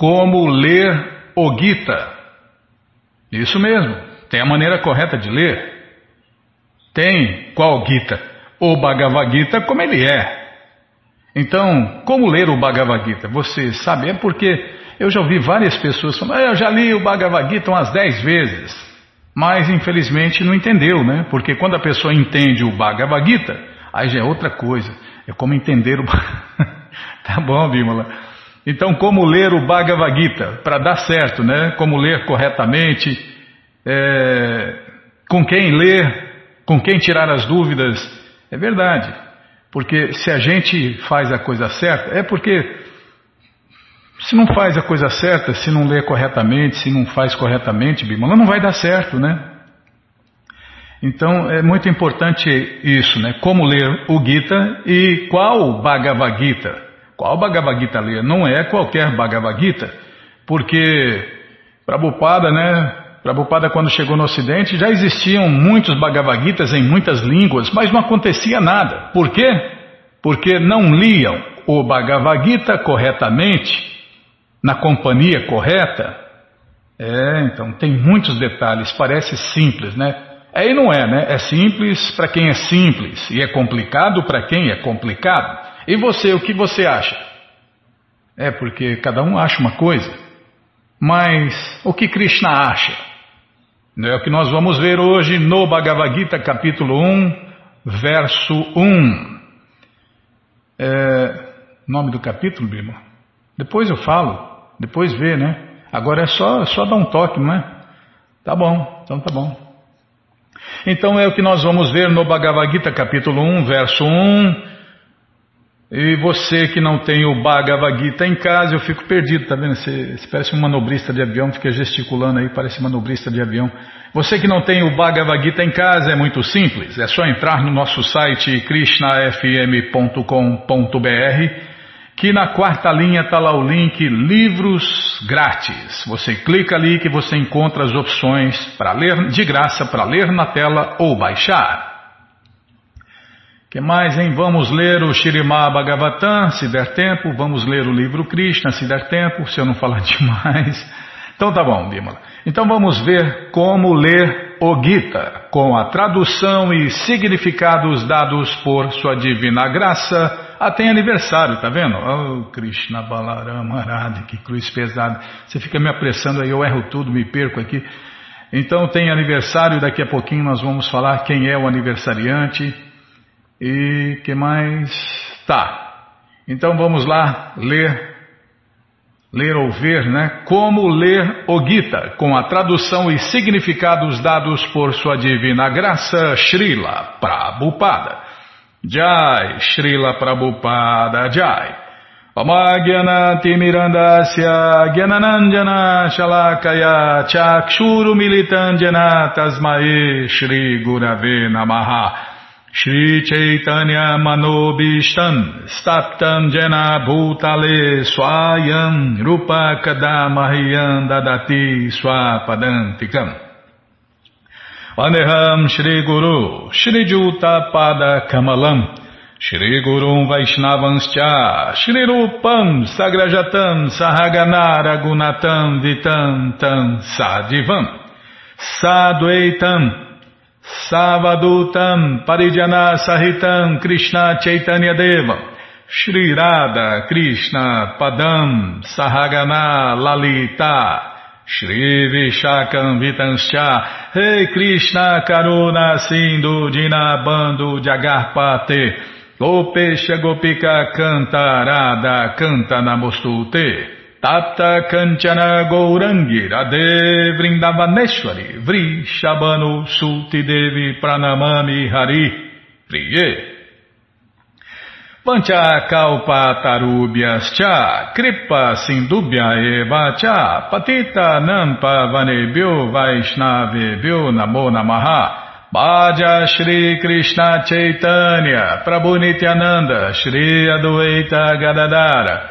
como ler o Gita. Isso mesmo, tem a maneira correta de ler. Tem qual Gita? O Bhagavad Gita como ele é. Então, como ler o Bhagavad Gita? Você sabe, é porque eu já ouvi várias pessoas falando, ah, eu já li o Bhagavad Gita umas dez vezes, mas infelizmente não entendeu, né? Porque quando a pessoa entende o Bhagavad Gita, aí já é outra coisa. É como entender o. tá bom, Bímola. Então, como ler o Bhagavad Gita? Para dar certo, né? Como ler corretamente, é... com quem ler, com quem tirar as dúvidas. É verdade. Porque se a gente faz a coisa certa, é porque se não faz a coisa certa, se não lê corretamente, se não faz corretamente, Bimala, não vai dar certo, né? Então é muito importante isso, né? Como ler o Gita e qual Bhagavad Gita. Qual Bhagavad Gita ler? Não é qualquer Bhagavad Gita, porque Prabhupada, né? Prabhupada quando chegou no Ocidente já existiam muitos Bhagavad Gitas em muitas línguas, mas não acontecia nada. Por quê? Porque não liam o Bhagavad Gita corretamente, na companhia correta. É, então tem muitos detalhes, parece simples, né? Aí não é, né? É simples para quem é simples e é complicado para quem é complicado. E você, o que você acha? É porque cada um acha uma coisa. Mas o que Krishna acha? É o que nós vamos ver hoje no Bhagavad Gita, capítulo 1, verso 1. É, nome do capítulo, Bima? Depois eu falo, depois vê, né? Agora é só, só dar um toque, não é? Tá bom, então tá bom. Então é o que nós vamos ver no Bhagavad Gita, capítulo 1, verso 1. E você que não tem o Bhagavad Gita em casa, eu fico perdido, tá vendo? Você, você parece um manobrista de avião, fica gesticulando aí, parece manobrista de avião. Você que não tem o Bhagavad Gita em casa, é muito simples, é só entrar no nosso site krishnafm.com.br que na quarta linha está lá o link Livros Grátis. Você clica ali que você encontra as opções para ler de graça, para ler na tela ou baixar. Que mais, hein? Vamos ler o Shirimá Bhagavatam, se der tempo. Vamos ler o livro Krishna, se der tempo, se eu não falar demais. Então tá bom, Bimala. Então vamos ver como ler o Gita, com a tradução e significados dados por sua divina graça ah, tem aniversário, tá vendo? Oh, Krishna Balarama Arada, que cruz pesada. Você fica me apressando aí, eu erro tudo, me perco aqui. Então tem aniversário, daqui a pouquinho nós vamos falar quem é o aniversariante. E que mais? Tá. Então vamos lá ler, ler ou ver, né? Como ler o Gita, com a tradução e significados dados por sua divina graça, Srila Prabhupada. Jai, Srila Prabhupada Jai. Pamagyanati Mirandasya Gyananandjana Shalakaya Chakshuru Militandjana Tasmae Shri Gurave Namaha Shri Chaitanya Manobishtan Staptam Jena Bhutale Swayam Rupa Kadamahyam Dadati Swapadantikam. Vaneham Shri Guru, Shri Juta Pada Kamalam, Shri Gurum Vaishnavanscha, Shri Rupam Sagrajatam Sahaganara Gunatam Vitam Tam Sadivam, Sadvaitam, Savadutam Parijana Sahitam Krishna Chaitanya Deva, Shri Radha Krishna Padam Sahagana Lalita, Shri Vishakam Vitanscha, Rei Krishna Karuna Sindhu Dinabando Jagarpate, Gopesha Gopika Cantarada Canta Namostute, Tapta Kanchana Gourangi Radhe Vrindavaneshwari, Vrishabano Sulti Devi Pranamami Hari, Priye. Pancha kalpa tarubhyas cha, kripa sindubhya eva cha, patita nampa vanebhyo vaishnavebhyo namo namaha. Bhaja Shri Krishna Chaitanya, Prabhu Nityananda, Shri Adwaita Gadadara,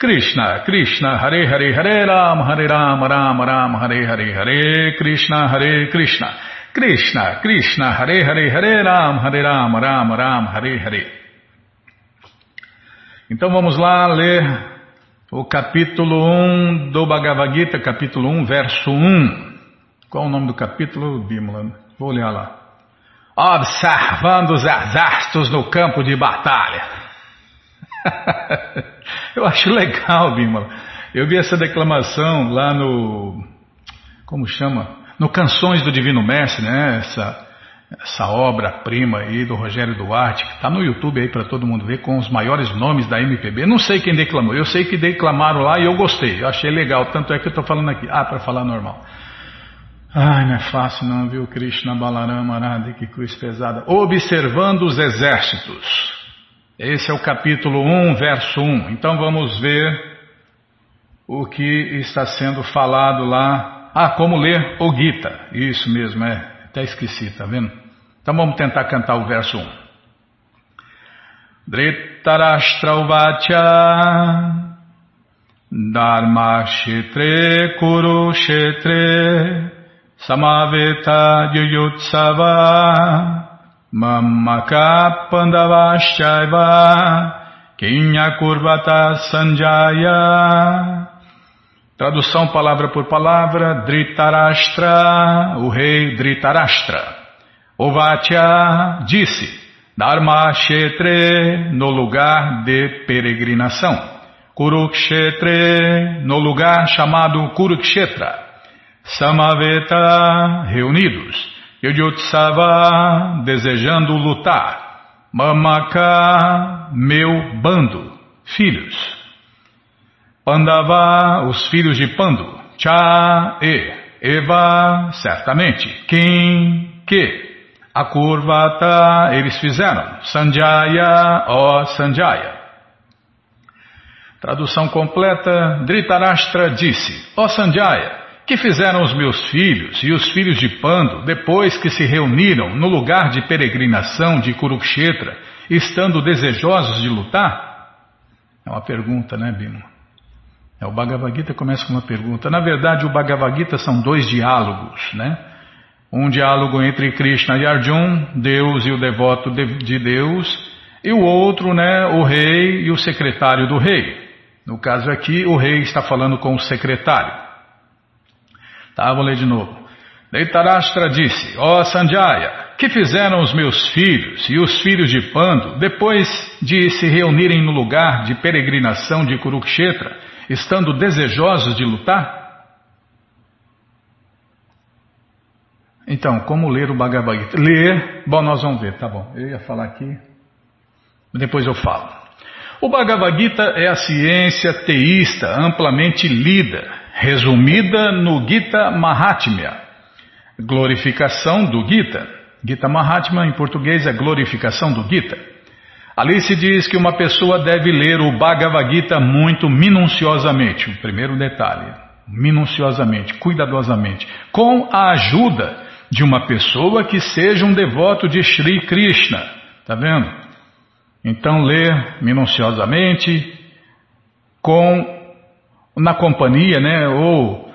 Krishna, Krishna, Hare Hare, Hare Ram, Hare Ram, Ram Ram, Hare Hare, Hare Krishna, Hare Krishna. Krishna, Krishna, Hare Hare, Hare Ram, Hare Ram, Ram Ram, Hare Hare. Então vamos lá ler o capítulo 1 do Bhagavad Gita, capítulo 1, verso 1. Qual o nome do capítulo, Bimala? Vou olhar lá. Observando os exércitos no campo de batalha. Eu acho legal, Bimala. Eu vi essa declamação lá no. Como chama? No Canções do Divino Mestre, né? Essa essa obra-prima aí do Rogério Duarte, que está no YouTube aí para todo mundo ver, com os maiores nomes da MPB. Não sei quem declamou, eu sei que declamaram lá e eu gostei, eu achei legal, tanto é que eu estou falando aqui. Ah, para falar normal. Ai, não é fácil não, viu, Krishna Balarama Arada, que cruz pesada. Observando os exércitos. Esse é o capítulo 1, verso 1. Então vamos ver o que está sendo falado lá. Ah, como ler o Gita. Isso mesmo, é. Até esqueci, tá vendo? Então vamos tentar cantar o verso 1. Dhritarashtravacha Dharma Shetre Kuru Shetre Samaveta Yuyutsava Mamaka Pandavaschaiva Kinya Kurvata Sanjaya Tradução palavra por palavra, Dhritarashtra, o rei Dhritarashtra. Ovatya disse, Dharma Kshetre, no lugar de peregrinação. Kurukshetre, no lugar chamado Kurukshetra. Samaveta, reunidos. Yujutsava, desejando lutar. Mamaka, meu bando, filhos. Pandava, os filhos de Pandu. Cha, e. Eva, certamente. Kim, que. A Kurvata eles fizeram. Sanjaya, ó Sanjaya. Tradução completa, Dhritarashtra disse, ó Sanjaya, que fizeram os meus filhos e os filhos de Pando depois que se reuniram no lugar de peregrinação de Kurukshetra, estando desejosos de lutar? É uma pergunta, né, Bino? É, o Bhagavad Gita começa com uma pergunta. Na verdade, o Bhagavad Gita são dois diálogos, né? Um diálogo entre Krishna e Arjun, Deus e o devoto de Deus, e o outro, né, o rei e o secretário do rei. No caso aqui, o rei está falando com o secretário. Tá, vou ler de novo. Deitarashtra disse, ó oh Sanjaya, que fizeram os meus filhos e os filhos de Pando depois de se reunirem no lugar de peregrinação de Kurukshetra, estando desejosos de lutar? Então, como ler o Bhagavad Gita? Ler, bom, nós vamos ver, tá bom. Eu ia falar aqui, depois eu falo. O Bhagavad Gita é a ciência teísta amplamente lida, resumida no Gita Mahatmya, glorificação do Gita. Gita Mahatmya em português é glorificação do Gita. Ali se diz que uma pessoa deve ler o Bhagavad Gita muito minuciosamente, o primeiro detalhe, minuciosamente, cuidadosamente, com a ajuda de uma pessoa que seja um devoto de Sri Krishna. Tá vendo? Então ler minuciosamente, com na companhia, né, ou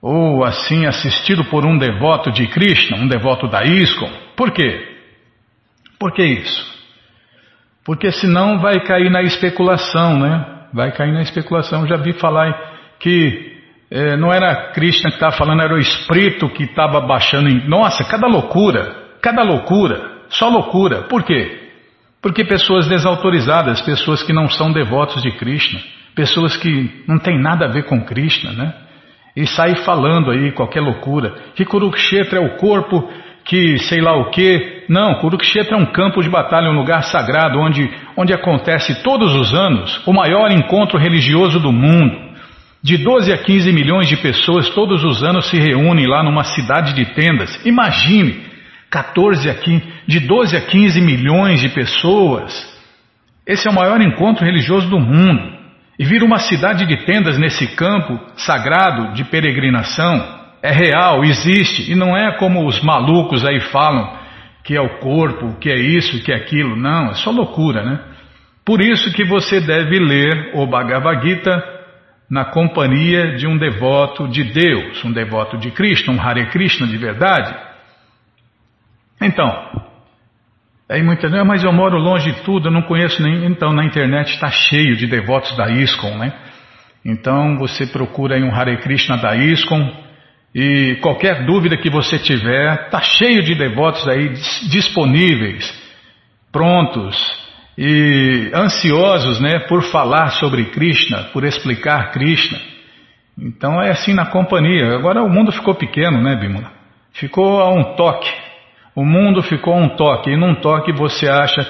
ou assim assistido por um devoto de Krishna, um devoto da ISKCON. Por quê? Por que isso? Porque senão vai cair na especulação, né? Vai cair na especulação. Já vi falar que é, não era Krishna que estava falando, era o espírito que estava baixando em. Nossa, cada loucura, cada loucura, só loucura. Por quê? Porque pessoas desautorizadas, pessoas que não são devotos de Krishna, pessoas que não têm nada a ver com Krishna, né? E saem falando aí qualquer loucura. Que Kurukshetra é o corpo que sei lá o que. Não, Kurukshetra é um campo de batalha, um lugar sagrado onde, onde acontece todos os anos o maior encontro religioso do mundo. De 12 a 15 milhões de pessoas todos os anos se reúnem lá numa cidade de tendas. Imagine, 14 a 15, de 12 a 15 milhões de pessoas. Esse é o maior encontro religioso do mundo. E vira uma cidade de tendas nesse campo sagrado de peregrinação. É real, existe, e não é como os malucos aí falam que é o corpo, que é isso, que é aquilo. Não, é só loucura, né? Por isso que você deve ler o Bhagavad Gita na companhia de um devoto de Deus, um devoto de Krishna, um Hare Krishna de verdade. Então, aí muitas vezes, ah, mas eu moro longe de tudo, eu não conheço nem. Então, na internet está cheio de devotos da ISKCON, né? Então, você procura aí um Hare Krishna da ISKCON e qualquer dúvida que você tiver, está cheio de devotos aí disponíveis, prontos e ansiosos né, por falar sobre Krishna, por explicar Krishna. Então é assim na companhia. Agora o mundo ficou pequeno, né, Bimala? Ficou a um toque. O mundo ficou um toque. E num toque você acha,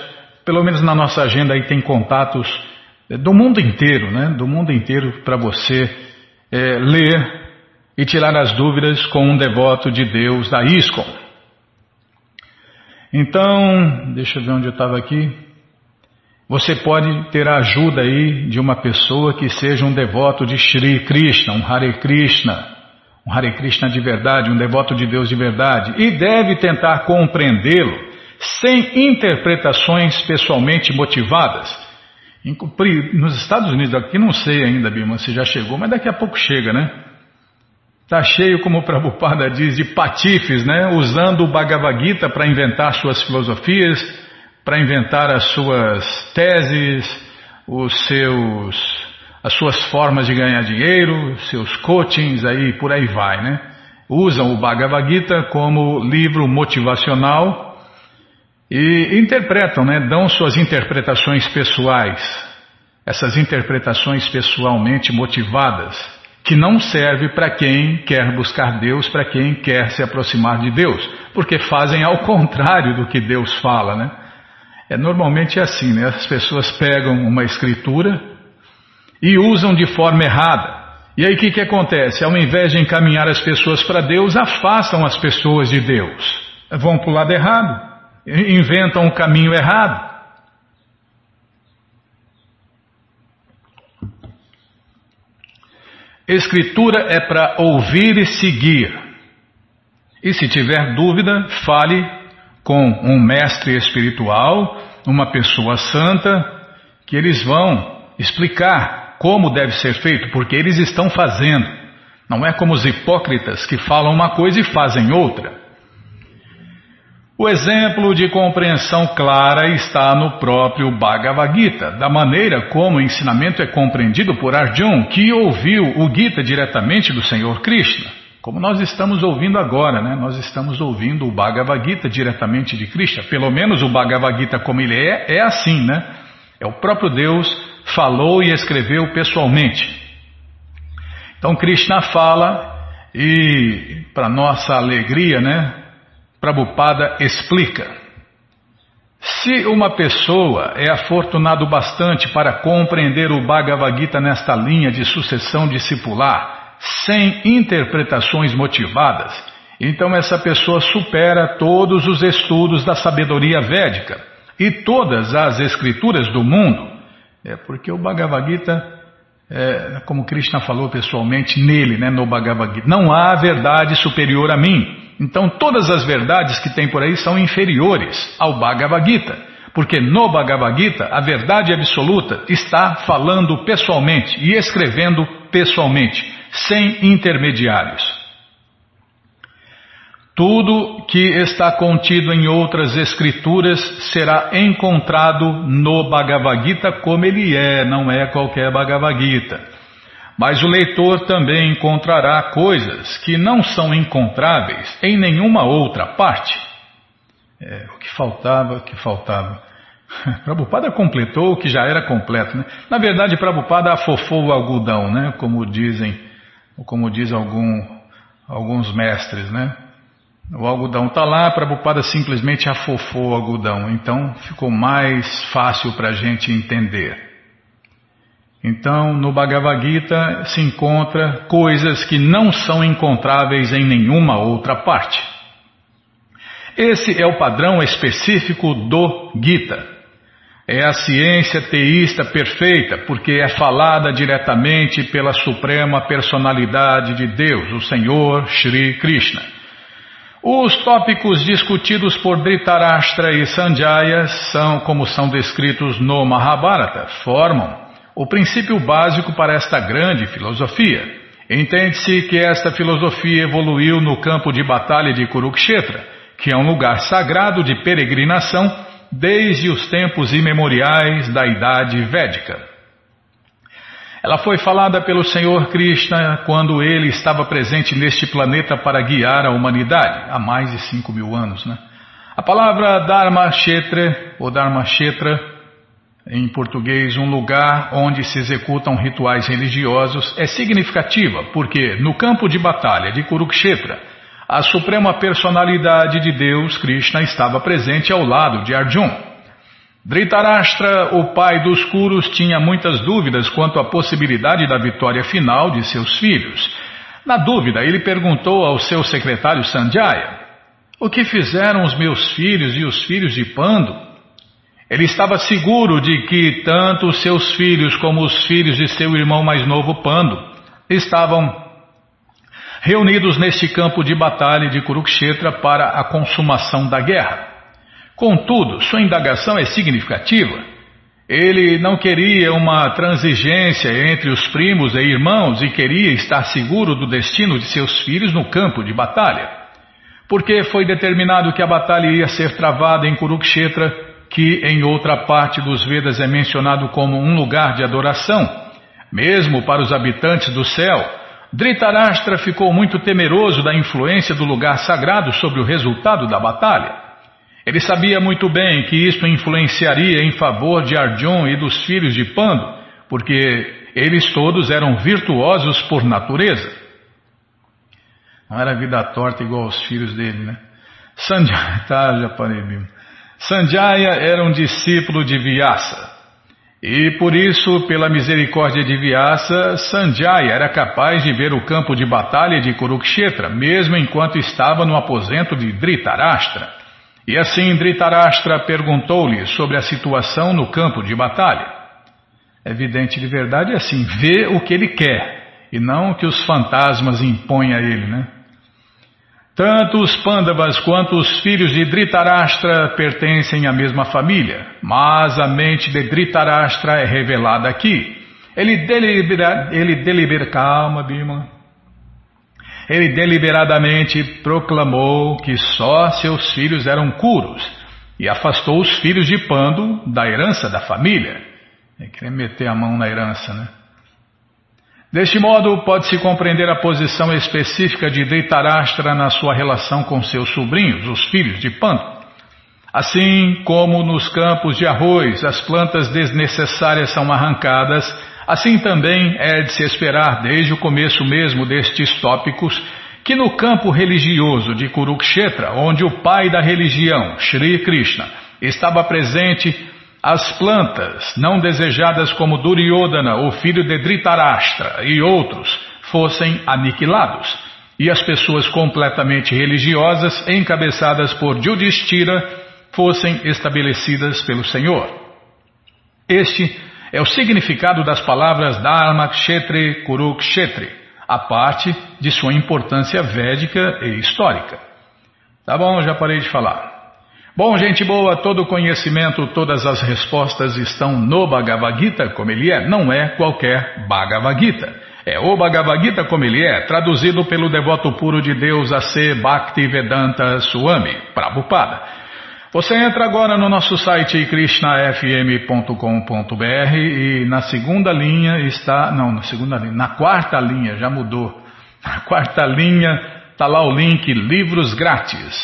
pelo menos na nossa agenda aí tem contatos do mundo inteiro, né? Do mundo inteiro para você é, ler e tirar as dúvidas com um devoto de Deus da ISKCON. Então, deixa eu ver onde eu estava aqui. Você pode ter a ajuda aí de uma pessoa que seja um devoto de Shri Krishna, um Hare Krishna, um Hare Krishna de verdade, um devoto de Deus de verdade, e deve tentar compreendê-lo sem interpretações pessoalmente motivadas. Nos Estados Unidos, aqui não sei ainda, Bima, se já chegou, mas daqui a pouco chega, né? Está cheio, como o Prabhupada diz, de patifes, né? usando o Bhagavad Gita para inventar suas filosofias, para inventar as suas teses, os seus, as suas formas de ganhar dinheiro, seus coachings, aí por aí vai. Né? Usam o Bhagavad Gita como livro motivacional e interpretam, né? dão suas interpretações pessoais, essas interpretações pessoalmente motivadas que não serve para quem quer buscar Deus, para quem quer se aproximar de Deus, porque fazem ao contrário do que Deus fala, né? É normalmente é assim, né? As pessoas pegam uma escritura e usam de forma errada. E aí o que, que acontece? Ao invés de encaminhar as pessoas para Deus, afastam as pessoas de Deus. Vão para o lado errado, inventam um caminho errado. Escritura é para ouvir e seguir. E se tiver dúvida, fale com um mestre espiritual, uma pessoa santa, que eles vão explicar como deve ser feito, porque eles estão fazendo. Não é como os hipócritas que falam uma coisa e fazem outra. O exemplo de compreensão clara está no próprio Bhagavad Gita, da maneira como o ensinamento é compreendido por Arjun, que ouviu o Gita diretamente do Senhor Krishna. Como nós estamos ouvindo agora, né? Nós estamos ouvindo o Bhagavad Gita diretamente de Krishna. Pelo menos o Bhagavad Gita como ele é, é assim, né? É o próprio Deus falou e escreveu pessoalmente. Então Krishna fala e para nossa alegria, né? Prabhupada explica: se uma pessoa é afortunado bastante para compreender o Bhagavad Gita nesta linha de sucessão discipular, sem interpretações motivadas, então essa pessoa supera todos os estudos da sabedoria védica e todas as escrituras do mundo. É porque o Bhagavad Gita, é, como Krishna falou pessoalmente nele, né, no Bhagavad Gita, não há verdade superior a mim. Então todas as verdades que tem por aí são inferiores ao Bhagavad Gita, porque no Bhagavad Gita a verdade absoluta está falando pessoalmente e escrevendo pessoalmente, sem intermediários. Tudo que está contido em outras escrituras será encontrado no Bhagavad Gita como ele é, não é qualquer Bhagavad Gita. Mas o leitor também encontrará coisas que não são encontráveis em nenhuma outra parte. É, o que faltava, o que faltava. Prabhupada completou o que já era completo. Né? Na verdade, Prabhupada afofou o algodão, né? como dizem, como dizem algum, alguns mestres. Né? O algodão está lá, Prabhupada simplesmente afofou o algodão. Então ficou mais fácil para a gente entender. Então, no Bhagavad Gita se encontra coisas que não são encontráveis em nenhuma outra parte. Esse é o padrão específico do Gita. É a ciência teísta perfeita, porque é falada diretamente pela suprema personalidade de Deus, o Senhor Shri Krishna. Os tópicos discutidos por Dhritarashtra e Sanjaya são, como são descritos no Mahabharata, formam o princípio básico para esta grande filosofia. Entende-se que esta filosofia evoluiu no campo de batalha de Kurukshetra, que é um lugar sagrado de peregrinação desde os tempos imemoriais da Idade Védica. Ela foi falada pelo Senhor Krishna quando ele estava presente neste planeta para guiar a humanidade, há mais de 5 mil anos. Né? A palavra Dharma Kshetra, ou Dharma Kshetra, em português, um lugar onde se executam rituais religiosos, é significativa porque no campo de batalha de Kurukshetra, a suprema personalidade de Deus, Krishna, estava presente ao lado de Arjun. Dhritarashtra, o pai dos Kurus, tinha muitas dúvidas quanto à possibilidade da vitória final de seus filhos. Na dúvida, ele perguntou ao seu secretário Sanjaya: O que fizeram os meus filhos e os filhos de Pando? Ele estava seguro de que tanto os seus filhos como os filhos de seu irmão mais novo Pando estavam reunidos neste campo de batalha de Kurukshetra para a consumação da guerra. Contudo, sua indagação é significativa. Ele não queria uma transigência entre os primos e irmãos e queria estar seguro do destino de seus filhos no campo de batalha. Porque foi determinado que a batalha ia ser travada em Kurukshetra, que em outra parte dos Vedas é mencionado como um lugar de adoração, mesmo para os habitantes do céu Dhritarashtra ficou muito temeroso da influência do lugar sagrado sobre o resultado da batalha. Ele sabia muito bem que isto influenciaria em favor de Arjun e dos filhos de Pandu, porque eles todos eram virtuosos por natureza. Não era vida torta igual aos filhos dele, né? Sanjaya, tá, mesmo. Sanjaya era um discípulo de Vyasa. E por isso, pela misericórdia de Vyasa, Sanjaya era capaz de ver o campo de batalha de Kurukshetra, mesmo enquanto estava no aposento de Dhritarashtra. E assim Dhritarashtra perguntou-lhe sobre a situação no campo de batalha. É evidente de verdade é assim, vê o que ele quer, e não o que os fantasmas impõem a ele, né? Tanto os Pandavas quanto os filhos de Dhritarashtra pertencem à mesma família, mas a mente de Dhritarashtra é revelada aqui. Ele delibera, ele delibera, calma, Bima. Ele deliberadamente proclamou que só seus filhos eram curos e afastou os filhos de Pando da herança da família. Ele queria meter a mão na herança, né? Deste modo, pode-se compreender a posição específica de Deitarashtra na sua relação com seus sobrinhos, os filhos de Pandu. Assim como nos campos de arroz as plantas desnecessárias são arrancadas, assim também é de se esperar desde o começo mesmo destes tópicos que no campo religioso de Kurukshetra, onde o pai da religião, Sri Krishna, estava presente as plantas não desejadas como Duryodhana, o filho de Dhritarashtra e outros fossem aniquilados, e as pessoas completamente religiosas, encabeçadas por Yudhishthira, fossem estabelecidas pelo Senhor. Este é o significado das palavras Dharma Kshetri Kurukshetri, a parte de sua importância védica e histórica. Tá bom, já parei de falar. Bom, gente boa, todo conhecimento, todas as respostas estão no Bhagavad Gita como ele é, não é qualquer Bhagavad Gita. É o Bhagavad Gita como ele é, traduzido pelo devoto puro de Deus a ser Bhaktivedanta Swami, Prabhupada. Você entra agora no nosso site krishnafm.com.br e na segunda linha está, não, na segunda linha, na quarta linha, já mudou. Na quarta linha está lá o link Livros Grátis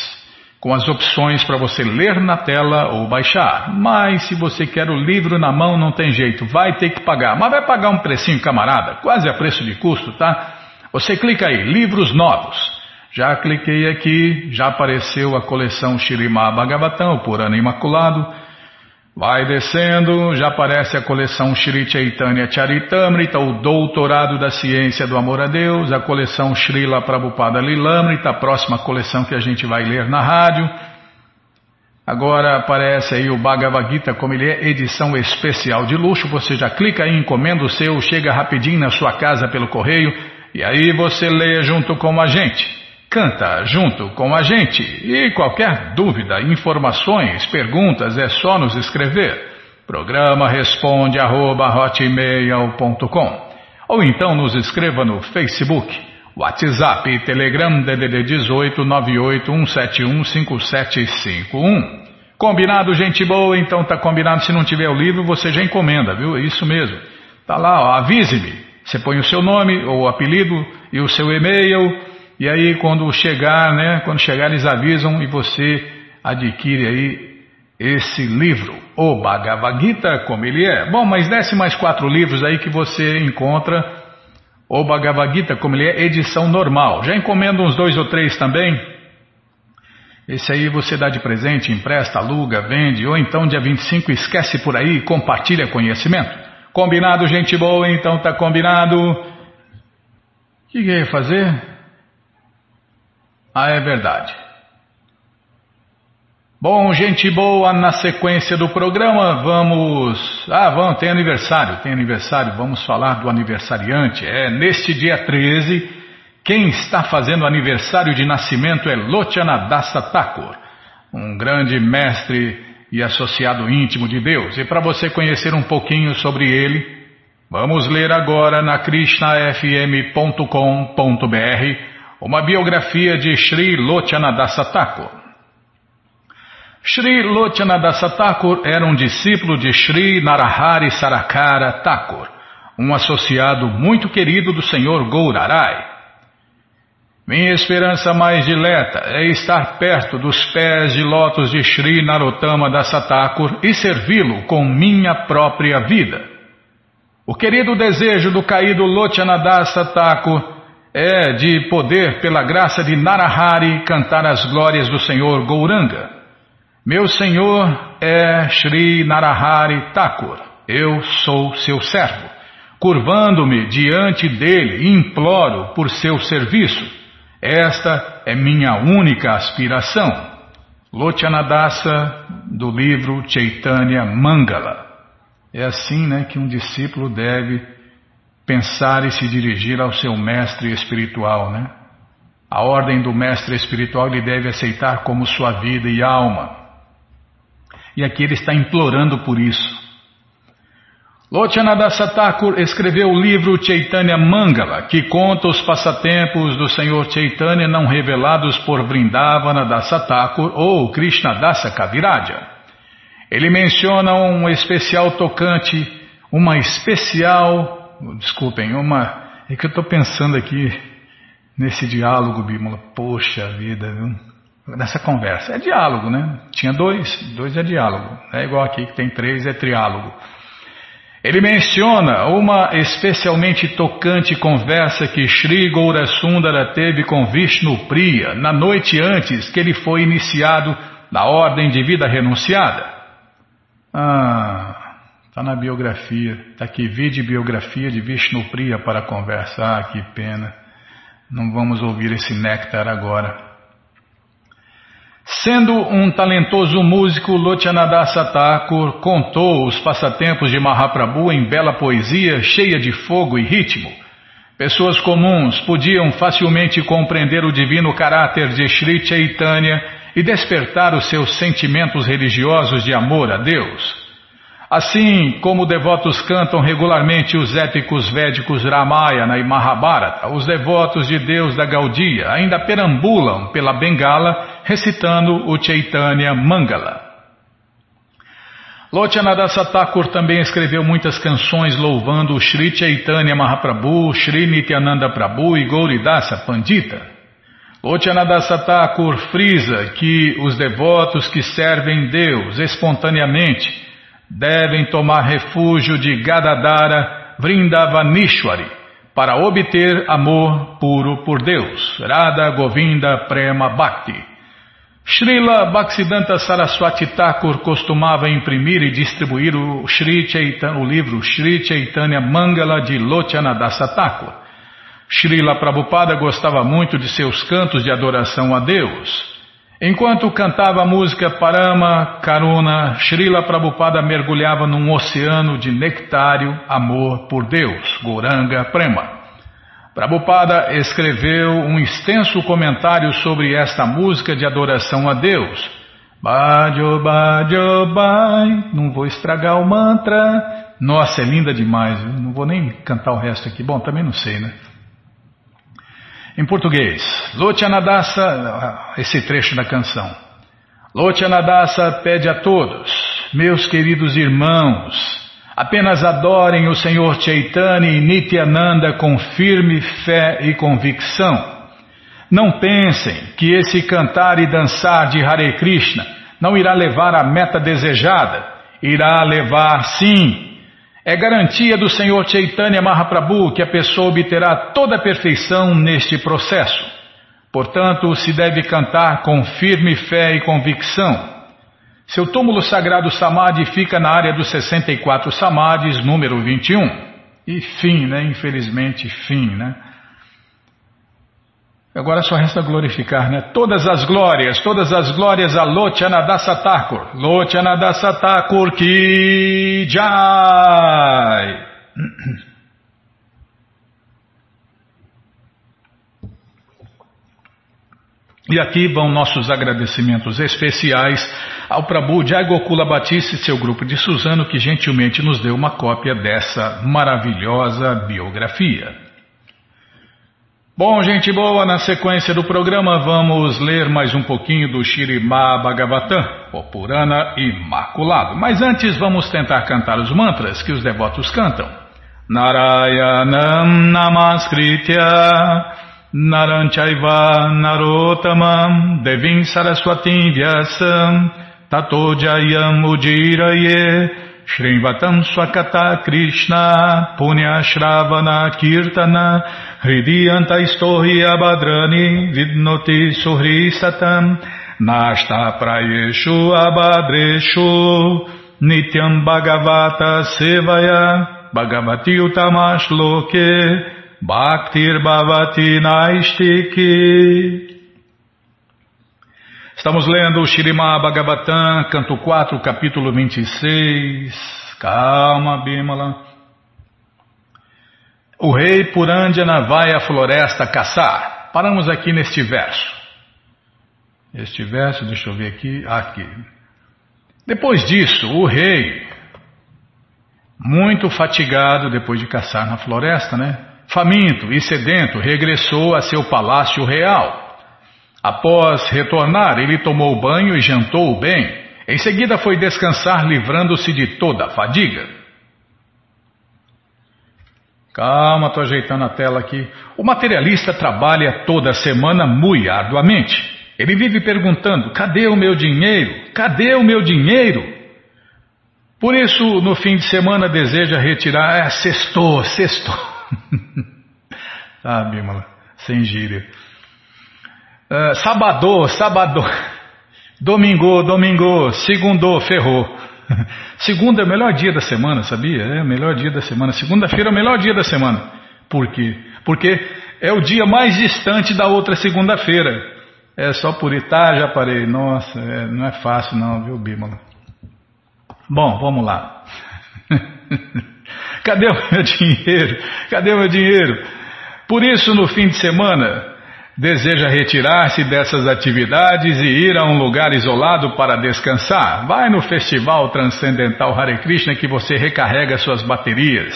com as opções para você ler na tela ou baixar. Mas se você quer o livro na mão, não tem jeito, vai ter que pagar. Mas vai pagar um precinho, camarada, quase a preço de custo, tá? Você clica aí, livros novos. Já cliquei aqui, já apareceu a coleção Shirimá Bhagavatam, o Purana Imaculado. Vai descendo, já aparece a coleção Shri Chaitanya Charitamrita, o Doutorado da Ciência do Amor a Deus, a coleção Srila Prabhupada Lilamrita, a próxima coleção que a gente vai ler na rádio. Agora aparece aí o Bhagavad Gita como ele é edição especial de luxo. Você já clica aí, encomenda o seu, chega rapidinho na sua casa pelo correio e aí você lê junto com a gente. Canta junto com a gente. E qualquer dúvida, informações, perguntas é só nos escrever. Programa responde arroba, ou então nos escreva no Facebook, WhatsApp Telegram DDD 18 5751. Combinado, gente boa? Então tá combinado. Se não tiver o livro, você já encomenda, viu? Isso mesmo. Tá lá, avise-me. Você põe o seu nome ou apelido e o seu e-mail. E aí quando chegar, né? Quando chegar eles avisam e você adquire aí esse livro, o Bhagavad Gita, como ele é. Bom, mas desce mais quatro livros aí que você encontra o Bhagavad Gita, como ele é, edição normal. Já encomendo uns dois ou três também. Esse aí você dá de presente, empresta, aluga, vende, ou então dia 25 esquece por aí e compartilha conhecimento. Combinado, gente boa? Então tá combinado. O que, que ia fazer? Ah, é verdade. Bom, gente boa, na sequência do programa vamos. Ah, vamos, tem aniversário, tem aniversário, vamos falar do aniversariante. É neste dia 13, quem está fazendo aniversário de nascimento é Lotyanadasa Thakur, um grande mestre e associado íntimo de Deus. E para você conhecer um pouquinho sobre ele, vamos ler agora na krishnafm.com.br uma biografia de Sri Lotyanadasa Thakur. Sri Lotyanadasa Thakur era um discípulo de Sri Narahari Sarakara Thakur, um associado muito querido do Senhor Gourarai. Minha esperança mais dileta é estar perto dos pés de lótus de Sri Narottama Dasa Thakur e servi-lo com minha própria vida. O querido desejo do caído Lotyanadasa Thakur é de poder, pela graça de Narahari, cantar as glórias do Senhor Gouranga. Meu Senhor é Sri Narahari Thakur, eu sou seu servo. Curvando-me diante dele, imploro por seu serviço. Esta é minha única aspiração. Lotyanadasa, do livro Chaitanya Mangala. É assim né, que um discípulo deve pensar e se dirigir ao seu mestre espiritual. Né? A ordem do mestre espiritual ele deve aceitar como sua vida e alma. E aqui ele está implorando por isso. Lotyanadasa Thakur escreveu o livro Chaitanya Mangala, que conta os passatempos do Senhor Chaitanya não revelados por Vrindavana Dasa Thakur ou Krishna Dasa Kaviraja. Ele menciona um especial tocante, uma especial, desculpem, uma, é que eu estou pensando aqui nesse diálogo, Bímola, poxa vida, viu? nessa conversa. É diálogo, né? Tinha dois, dois é diálogo. É igual aqui que tem três, é triálogo. Ele menciona uma especialmente tocante conversa que Sri Gaurasundara teve com Vishnu Priya na noite antes que ele foi iniciado na ordem de vida renunciada. Ah, está na biografia. Está aqui, vide biografia de Vishnu Priya para conversar. Ah, que pena. Não vamos ouvir esse néctar agora. Sendo um talentoso músico, Lotyanadasa Thakur contou os passatempos de Mahaprabhu em bela poesia cheia de fogo e ritmo. Pessoas comuns podiam facilmente compreender o divino caráter de Sri Chaitanya e despertar os seus sentimentos religiosos de amor a Deus. Assim como devotos cantam regularmente os épicos védicos Ramayana e Mahabharata, os devotos de Deus da Gaudia ainda perambulam pela Bengala recitando o Chaitanya Mangala. Lotyanadasa Thakur também escreveu muitas canções louvando Sri Chaitanya Mahaprabhu, Sri Nityananda Prabhu e Gauridasa Pandita. Lotyanadasa Thakur frisa que os devotos que servem Deus espontaneamente devem tomar refúgio de Gadadara Vrindavanishwari para obter amor puro por Deus. Radha Govinda Prema Bhakti. Srila Bhaktisiddhanta Saraswati Thakur costumava imprimir e distribuir o, Shri o livro Sri Chaitanya Mangala de Lotyanadasa Thakur. Srila Prabhupada gostava muito de seus cantos de adoração a Deus. Enquanto cantava a música Parama Karuna, Srila Prabhupada mergulhava num oceano de nectário amor por Deus, Goranga Prema. Prabhupada escreveu um extenso comentário sobre esta música de adoração a Deus. Bajo, bajo, bai. Não vou estragar o mantra. Nossa, é linda demais. Não vou nem cantar o resto aqui. Bom, também não sei, né? Em português, Lotyanadasa, esse trecho da canção. Lotyanadasa pede a todos, meus queridos irmãos, apenas adorem o Senhor Chaitanya e Nityananda com firme fé e convicção. Não pensem que esse cantar e dançar de Hare Krishna não irá levar à meta desejada. Irá levar sim é garantia do Senhor Chaitanya Mahaprabhu que a pessoa obterá toda a perfeição neste processo. Portanto, se deve cantar com firme fé e convicção. Seu túmulo sagrado Samadhi fica na área dos 64 Samadhis, número 21. E fim, né? Infelizmente, fim, né? Agora só resta glorificar, né? Todas as glórias, todas as glórias a Lotyanadasa Thakur. Lotyanadasa Thakur ki jai. E aqui vão nossos agradecimentos especiais ao Prabhu Jai Gokula Batista e seu grupo de Suzano que gentilmente nos deu uma cópia dessa maravilhosa biografia. Bom, gente boa, na sequência do programa vamos ler mais um pouquinho do Shirimá Bhagavatam, o Purana Imaculado. Mas antes vamos tentar cantar os mantras que os devotos cantam. Narayanam Namaskritya Naranchaiva Narotamam Devim Saraswatim Vyasam Tato Jayam Ujiraye Shrivatam Swakata Krishna Punya Shravana Kirtana Hridiyanta Istohi Abadrani Vidnoti Suhri Satam Prayeshu Abadreshu Nityam Bhagavata Sevaya Bhagavati Utamash Loke Bhaktir Bhavati Naistiki Estamos lendo o Shirimá Bhagavatam, canto 4, capítulo 26. Calma, Bimala. O rei Purandjana vai à floresta caçar. Paramos aqui neste verso. Este verso, deixa eu ver aqui. Aqui. Depois disso, o rei, muito fatigado depois de caçar na floresta, né? Faminto e sedento, regressou a seu palácio real. Após retornar, ele tomou banho e jantou bem. Em seguida foi descansar, livrando-se de toda a fadiga. Calma, estou ajeitando a tela aqui. O materialista trabalha toda semana muito arduamente. Ele vive perguntando: cadê o meu dinheiro? Cadê o meu dinheiro? Por isso, no fim de semana, deseja retirar. É, sextou, sextou. ah, Bímola, sem gíria. Uh, sabadô, sabadô. Domingo, domingo. Segundo, ferrou. Segunda é o melhor dia da semana, sabia? É o melhor dia da semana. Segunda-feira é o melhor dia da semana. Por quê? Porque é o dia mais distante da outra segunda-feira. É só por ir, tá, já parei. Nossa, é, não é fácil não, viu, Bímola? Bom, vamos lá. Cadê o meu dinheiro? Cadê o meu dinheiro? Por isso, no fim de semana, Deseja retirar-se dessas atividades e ir a um lugar isolado para descansar? Vai no Festival Transcendental Hare Krishna que você recarrega suas baterias.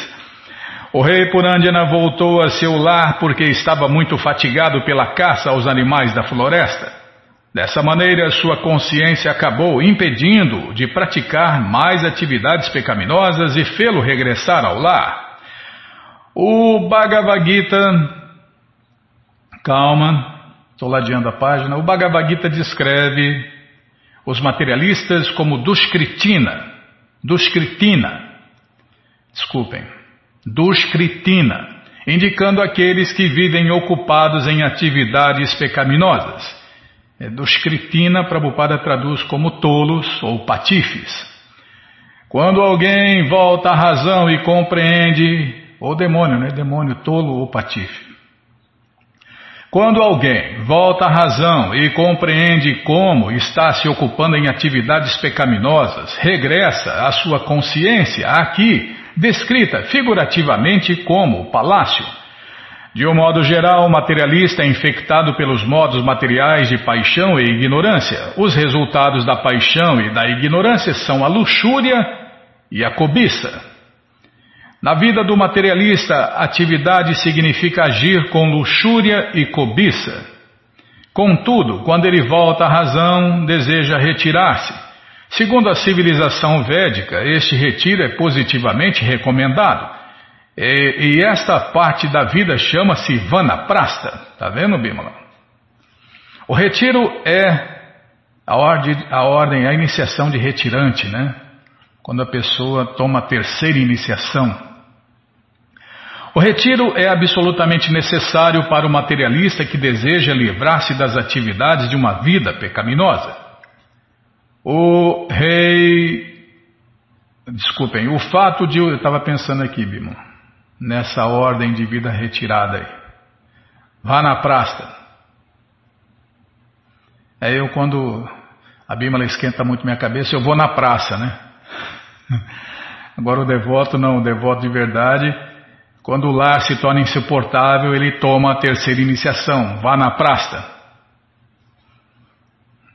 O rei Purandjana voltou a seu lar porque estava muito fatigado pela caça aos animais da floresta. Dessa maneira, sua consciência acabou impedindo de praticar mais atividades pecaminosas e fê-lo regressar ao lar. O Bhagavad Gita Calma, estou ladeando a página. O Bhagavad Gita descreve os materialistas como Duskritina. Duskritina. Desculpem. Duskritina. Indicando aqueles que vivem ocupados em atividades pecaminosas. É, Duskritina, Prabhupada traduz como tolos ou patifes. Quando alguém volta à razão e compreende, ou demônio, né? Demônio, tolo ou patife. Quando alguém volta à razão e compreende como está se ocupando em atividades pecaminosas, regressa à sua consciência aqui, descrita figurativamente como palácio. De um modo geral, o materialista é infectado pelos modos materiais de paixão e ignorância. Os resultados da paixão e da ignorância são a luxúria e a cobiça. Na vida do materialista, atividade significa agir com luxúria e cobiça. Contudo, quando ele volta à razão, deseja retirar-se. Segundo a civilização védica, este retiro é positivamente recomendado. E, e esta parte da vida chama-se Vanaprasta. Está vendo, Bimala? O retiro é a ordem, a ordem, a iniciação de retirante, né? Quando a pessoa toma a terceira iniciação. O retiro é absolutamente necessário para o materialista que deseja livrar-se das atividades de uma vida pecaminosa. O rei. Desculpem, o fato de. Eu estava pensando aqui, Bimo, nessa ordem de vida retirada aí. Vá na prasta. É eu quando a Bíblia esquenta muito minha cabeça, eu vou na praça, né? Agora o devoto não, o devoto de verdade quando o lar se torna insuportável, ele toma a terceira iniciação, vá na praça.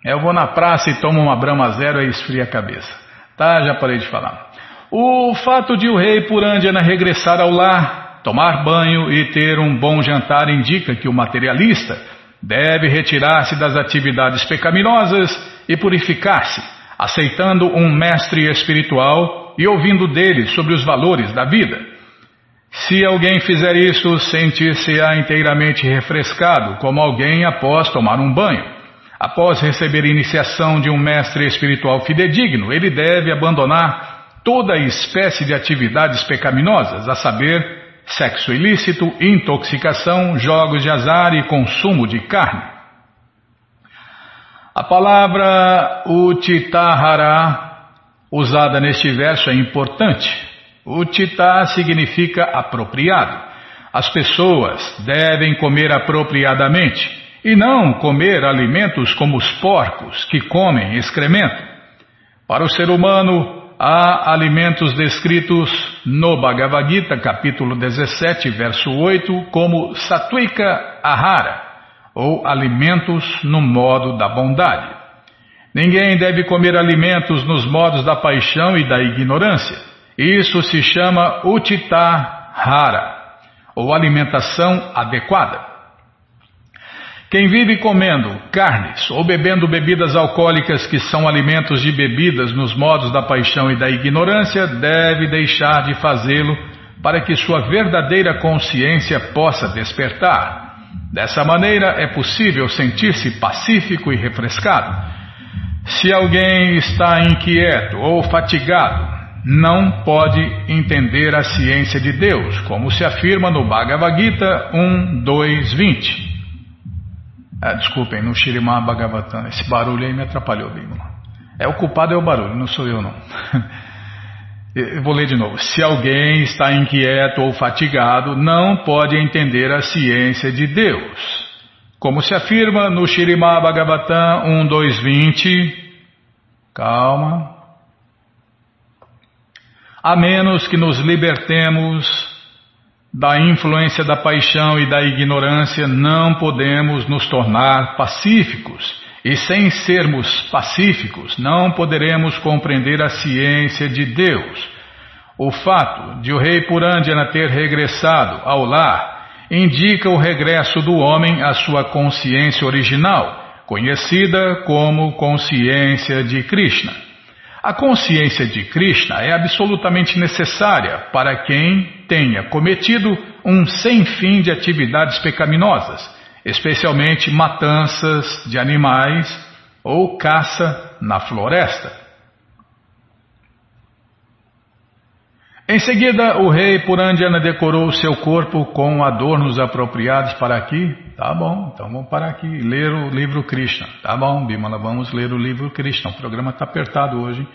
Eu vou na praça e tomo uma brama zero e esfria a cabeça. Tá, já parei de falar. O fato de o rei Purandjana regressar ao lar, tomar banho e ter um bom jantar indica que o materialista deve retirar-se das atividades pecaminosas e purificar-se, aceitando um mestre espiritual e ouvindo dele sobre os valores da vida. Se alguém fizer isso, sentir-se-á inteiramente refrescado, como alguém após tomar um banho. Após receber iniciação de um mestre espiritual fidedigno, ele deve abandonar toda espécie de atividades pecaminosas, a saber, sexo ilícito, intoxicação, jogos de azar e consumo de carne. A palavra utitahara usada neste verso é importante Utita significa apropriado. As pessoas devem comer apropriadamente e não comer alimentos como os porcos que comem excremento. Para o ser humano, há alimentos descritos no Bhagavad Gita, capítulo 17, verso 8, como Satwika Ahara, ou alimentos no modo da bondade. Ninguém deve comer alimentos nos modos da paixão e da ignorância. Isso se chama Utitahara, ou alimentação adequada. Quem vive comendo carnes ou bebendo bebidas alcoólicas que são alimentos de bebidas nos modos da paixão e da ignorância deve deixar de fazê-lo para que sua verdadeira consciência possa despertar. Dessa maneira é possível sentir-se pacífico e refrescado. Se alguém está inquieto ou fatigado, não pode entender a ciência de Deus, como se afirma no Bhagavad Gita 1, 2, 20. Ah, desculpem, no Shirimá Bhagavatam, esse barulho aí me atrapalhou bem. É o culpado é o barulho, não sou eu não. Eu vou ler de novo. Se alguém está inquieto ou fatigado, não pode entender a ciência de Deus. Como se afirma no Shirimá Bhagavatam 1, 2, 20. Calma a menos que nos libertemos da influência da paixão e da ignorância, não podemos nos tornar pacíficos. E sem sermos pacíficos, não poderemos compreender a ciência de Deus. O fato de o rei Purandjana ter regressado ao lar indica o regresso do homem à sua consciência original, conhecida como consciência de Krishna. A consciência de Krishna é absolutamente necessária para quem tenha cometido um sem fim de atividades pecaminosas, especialmente matanças de animais ou caça na floresta. Em seguida, o rei Purandjana decorou seu corpo com adornos apropriados para aqui. Tá bom, então vamos parar aqui ler o livro Krishna. Tá bom, Bimala, vamos ler o livro Krishna. O programa está apertado hoje.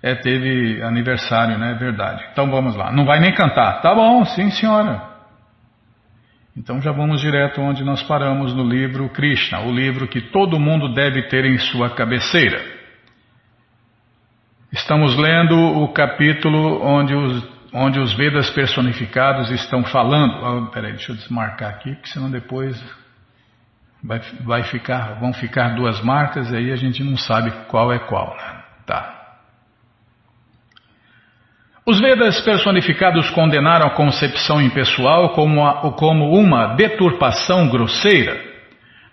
É, teve aniversário, né? É verdade. Então vamos lá. Não vai nem cantar. Tá bom, sim senhora. Então já vamos direto onde nós paramos no livro Krishna, o livro que todo mundo deve ter em sua cabeceira. Estamos lendo o capítulo onde os, onde os Vedas personificados estão falando. Oh, peraí, deixa eu desmarcar aqui, porque senão depois vai, vai ficar, vão ficar duas marcas e aí a gente não sabe qual é qual. Né? Tá. Os Vedas personificados condenaram a concepção impessoal como, a, como uma deturpação grosseira.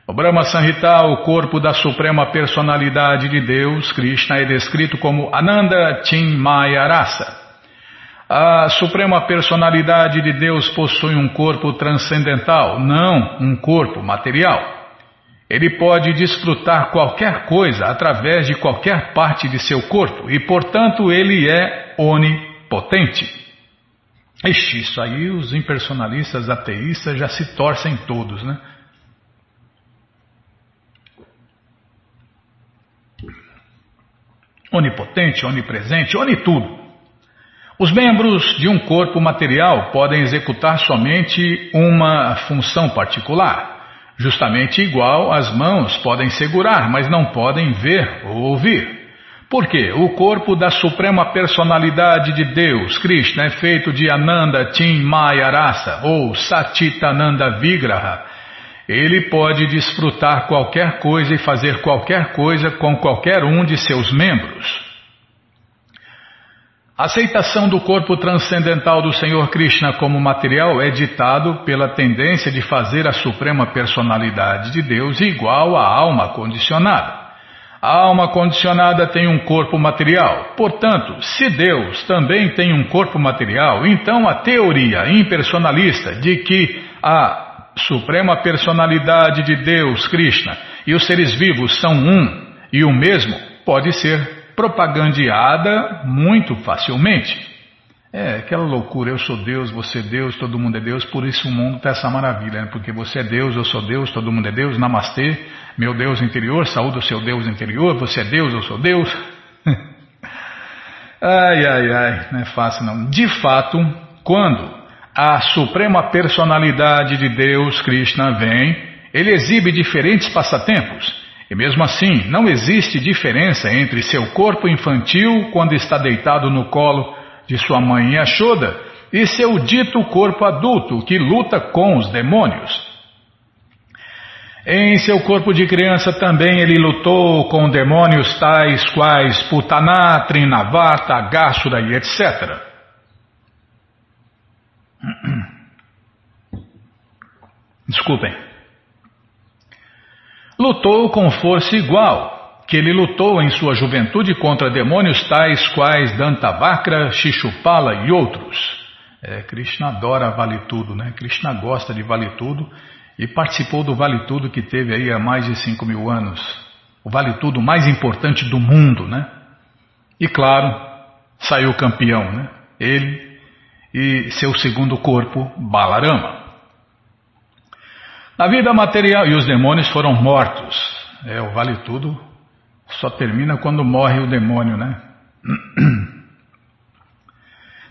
O Brahma Sanhita, o corpo da suprema personalidade de Deus, Krishna, é descrito como Ananda Chinmaya Rasa. A suprema personalidade de Deus possui um corpo transcendental, não um corpo material. Ele pode desfrutar qualquer coisa através de qualquer parte de seu corpo e, portanto, ele é onipotente potente. Ixi, isso aí os impersonalistas ateístas já se torcem todos, né? Onipotente, onipresente, onitudo. Os membros de um corpo material podem executar somente uma função particular, justamente igual as mãos podem segurar, mas não podem ver ou ouvir. Porque o corpo da suprema personalidade de Deus, Krishna, é feito de Ananda Tim Maya Rasa ou Satitananda Vigraha. Ele pode desfrutar qualquer coisa e fazer qualquer coisa com qualquer um de seus membros. A aceitação do corpo transcendental do Senhor Krishna como material é ditado pela tendência de fazer a suprema personalidade de Deus igual à alma condicionada. A alma condicionada tem um corpo material. Portanto, se Deus também tem um corpo material, então a teoria impersonalista de que a suprema personalidade de Deus, Krishna, e os seres vivos são um e o mesmo pode ser propagandeada muito facilmente. É, aquela loucura, eu sou Deus, você é Deus, todo mundo é Deus, por isso o mundo está essa maravilha, né? porque você é Deus, eu sou Deus, todo mundo é Deus, namastê, meu Deus interior, saúde o seu Deus interior, você é Deus, eu sou Deus. ai, ai, ai, não é fácil não. De fato, quando a suprema personalidade de Deus, Krishna, vem, ele exibe diferentes passatempos. E mesmo assim, não existe diferença entre seu corpo infantil, quando está deitado no colo de sua mãe Yashoda, e seu dito corpo adulto, que luta com os demônios. Em seu corpo de criança também ele lutou com demônios tais quais Putana, Trinavarta, Agashura e etc. Desculpem. Lutou com força igual, que ele lutou em sua juventude contra demônios tais quais Dantavakra, Shishupala e outros. É, Krishna adora vale tudo, né? Krishna gosta de vale tudo e participou do Vale Tudo que teve aí há mais de 5 mil anos. O Vale Tudo mais importante do mundo, né? E claro, saiu campeão, né? Ele e seu segundo corpo, Balarama. Na vida material, e os demônios foram mortos. É, o Vale Tudo só termina quando morre o demônio, né?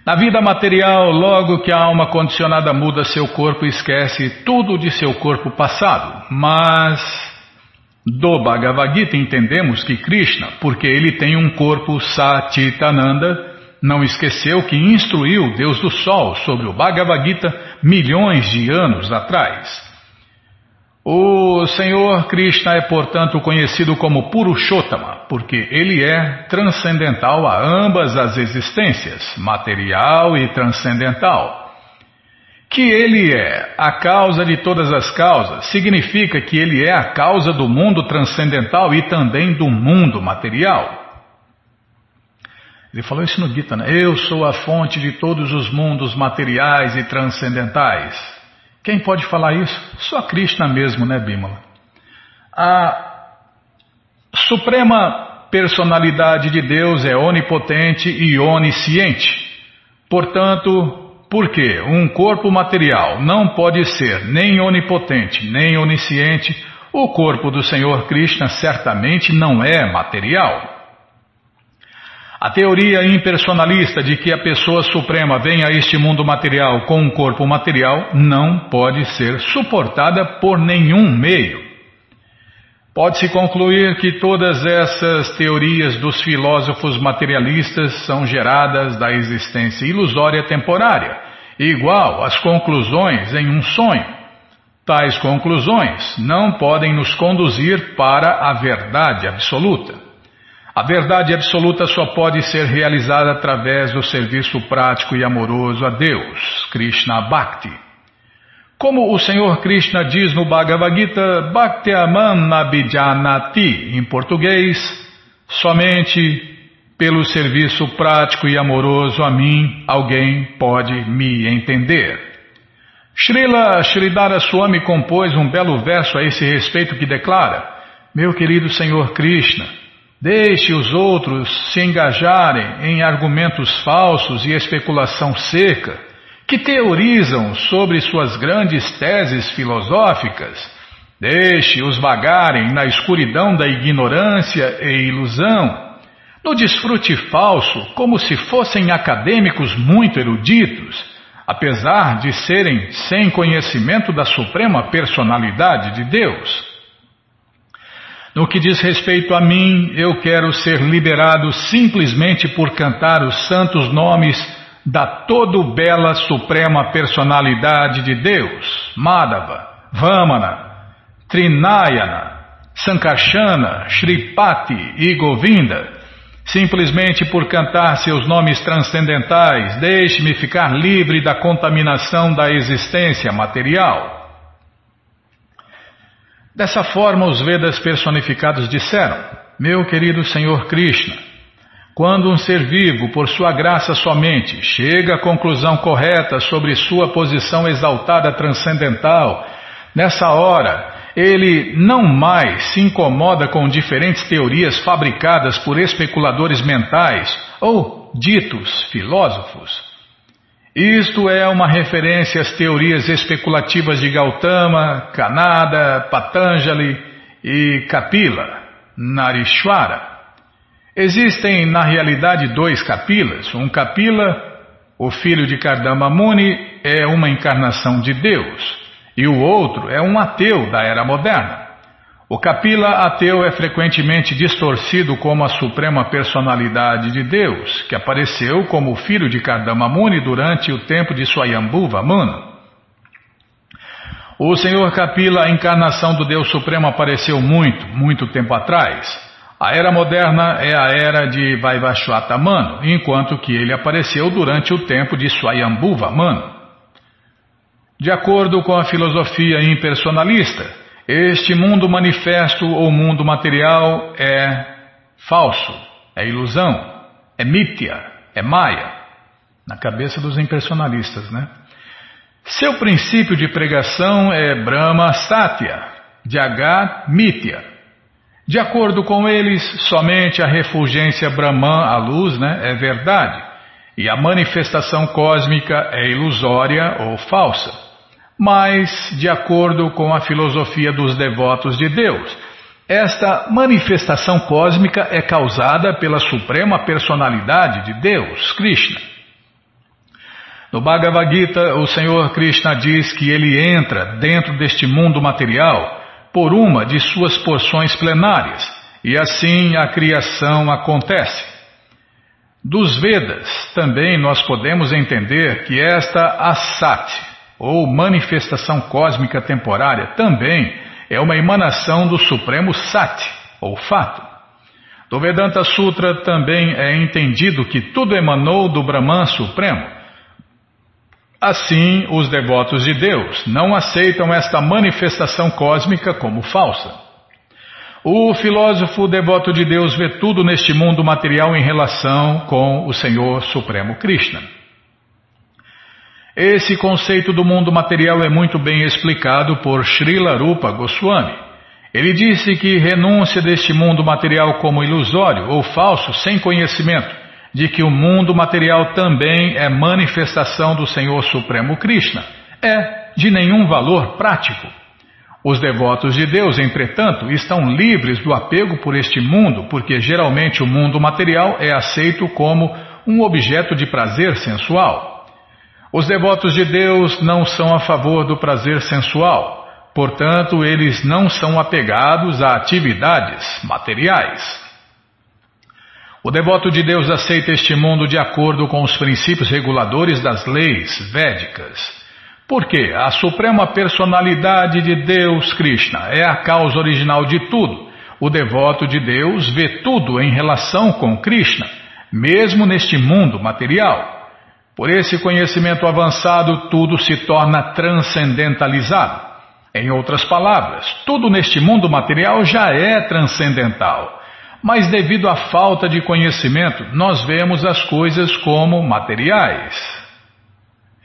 Na vida material, logo que a alma condicionada muda seu corpo, esquece tudo de seu corpo passado. Mas do Bhagavad Gita entendemos que Krishna, porque ele tem um corpo Satitananda, não esqueceu que instruiu Deus do Sol sobre o Bhagavad Gita milhões de anos atrás. O Senhor Krishna é, portanto, conhecido como Purushottama, porque ele é transcendental a ambas as existências, material e transcendental. Que ele é a causa de todas as causas significa que ele é a causa do mundo transcendental e também do mundo material. Ele falou isso no Gita, né? Eu sou a fonte de todos os mundos materiais e transcendentais. Quem pode falar isso? Só Krishna mesmo, né, Bimala? A suprema personalidade de Deus é onipotente e onisciente. Portanto, porque um corpo material não pode ser nem onipotente nem onisciente, o corpo do Senhor Krishna certamente não é material. A teoria impersonalista de que a pessoa suprema vem a este mundo material com um corpo material não pode ser suportada por nenhum meio. Pode-se concluir que todas essas teorias dos filósofos materialistas são geradas da existência ilusória temporária, igual às conclusões em um sonho. Tais conclusões não podem nos conduzir para a verdade absoluta. A verdade absoluta só pode ser realizada através do serviço prático e amoroso a Deus, Krishna Bhakti. Como o Senhor Krishna diz no Bhagavad Gita, Bhaktiaman Nabhijanati, em português, somente pelo serviço prático e amoroso a mim alguém pode me entender. Srila Sridhara Swami compôs um belo verso a esse respeito que declara: Meu querido Senhor Krishna, deixe os outros se engajarem em argumentos falsos e especulação seca que teorizam sobre suas grandes teses filosóficas, deixe-os vagarem na escuridão da ignorância e ilusão, no desfrute falso, como se fossem acadêmicos muito eruditos, apesar de serem sem conhecimento da suprema personalidade de Deus. No que diz respeito a mim, eu quero ser liberado simplesmente por cantar os santos nomes da todo bela suprema personalidade de Deus, Madhava, Vamana, Trinayana, Sankarsana, Shripati e Govinda, simplesmente por cantar seus nomes transcendentais, deixe-me ficar livre da contaminação da existência material. Dessa forma, os Vedas personificados disseram: Meu querido Senhor Krishna, quando um ser vivo, por sua graça somente, chega à conclusão correta sobre sua posição exaltada transcendental, nessa hora ele não mais se incomoda com diferentes teorias fabricadas por especuladores mentais ou ditos filósofos. Isto é uma referência às teorias especulativas de Gautama, Kanada, Patanjali e Kapila, Narishwara. Existem, na realidade, dois Kapilas. Um Kapila, o filho de Kardama Muni, é uma encarnação de Deus, e o outro é um ateu da era moderna. O Kapila ateu é frequentemente distorcido como a suprema personalidade de Deus, que apareceu como o filho de Kardama Muni durante o tempo de Swayambhuva Manu. O Senhor Kapila, a encarnação do Deus Supremo, apareceu muito, muito tempo atrás. A era moderna é a era de Vaivashvata Manu, enquanto que ele apareceu durante o tempo de Swayambhuva Manu. De acordo com a filosofia impersonalista, este mundo manifesto ou mundo material é falso, é ilusão, é mítya, é maia, na cabeça dos impersonalistas, né? Seu princípio de pregação é Brahma Satya, Jagat Mithya. De acordo com eles, somente a refulgência Brahman, a luz, né, é verdade, e a manifestação cósmica é ilusória ou falsa. Mas, de acordo com a filosofia dos devotos de Deus, esta manifestação cósmica é causada pela suprema personalidade de Deus, Krishna. No Bhagavad Gita, o Senhor Krishna diz que ele entra dentro deste mundo material por uma de suas porções plenárias, e assim a criação acontece. Dos Vedas também nós podemos entender que esta Asat, ou manifestação cósmica temporária, também é uma emanação do Supremo Sat, ou fato. Do Vedanta Sutra também é entendido que tudo emanou do Brahman Supremo Assim, os devotos de Deus não aceitam esta manifestação cósmica como falsa. O filósofo devoto de Deus vê tudo neste mundo material em relação com o Senhor Supremo Krishna. Esse conceito do mundo material é muito bem explicado por Srila Rupa Goswami. Ele disse que renúncia deste mundo material como ilusório ou falso, sem conhecimento, de que o mundo material também é manifestação do Senhor Supremo Krishna, é de nenhum valor prático. Os devotos de Deus, entretanto, estão livres do apego por este mundo, porque geralmente o mundo material é aceito como um objeto de prazer sensual. Os devotos de Deus não são a favor do prazer sensual, portanto, eles não são apegados a atividades materiais. O devoto de Deus aceita este mundo de acordo com os princípios reguladores das leis védicas. Porque a suprema personalidade de Deus, Krishna, é a causa original de tudo. O devoto de Deus vê tudo em relação com Krishna, mesmo neste mundo material. Por esse conhecimento avançado, tudo se torna transcendentalizado. Em outras palavras, tudo neste mundo material já é transcendental. Mas devido à falta de conhecimento, nós vemos as coisas como materiais.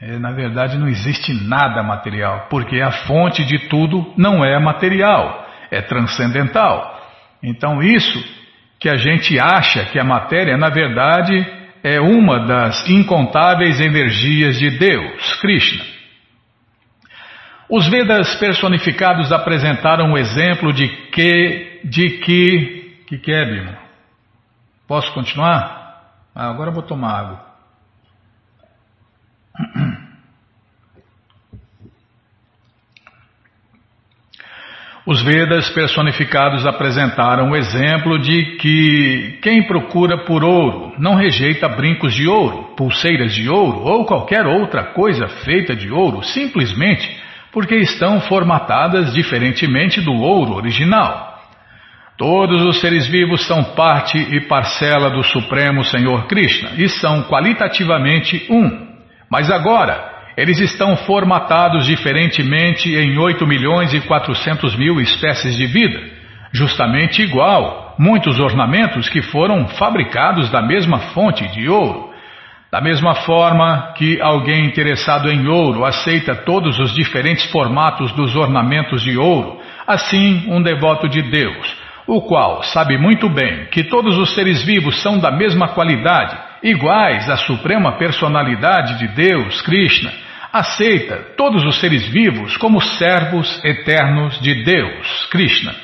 É, na verdade, não existe nada material, porque a fonte de tudo não é material, é transcendental. Então, isso que a gente acha que a matéria, na verdade, é uma das incontáveis energias de Deus, Krishna. Os Vedas personificados apresentaram o exemplo de que, de que, que que é, Bima? Posso continuar? Ah, agora vou tomar água. Os Vedas personificados apresentaram o exemplo de que quem procura por ouro não rejeita brincos de ouro, pulseiras de ouro ou qualquer outra coisa feita de ouro, simplesmente porque estão formatadas diferentemente do ouro original. Todos os seres vivos são parte e parcela do Supremo Senhor Krishna e são qualitativamente um. Mas agora, eles estão formatados diferentemente em 8 milhões e 400 mil espécies de vida, justamente igual muitos ornamentos que foram fabricados da mesma fonte de ouro. Da mesma forma que alguém interessado em ouro aceita todos os diferentes formatos dos ornamentos de ouro, assim um devoto de Deus, o qual sabe muito bem que todos os seres vivos são da mesma qualidade, iguais à suprema personalidade de Deus, Krishna, aceita todos os seres vivos como servos eternos de Deus, Krishna.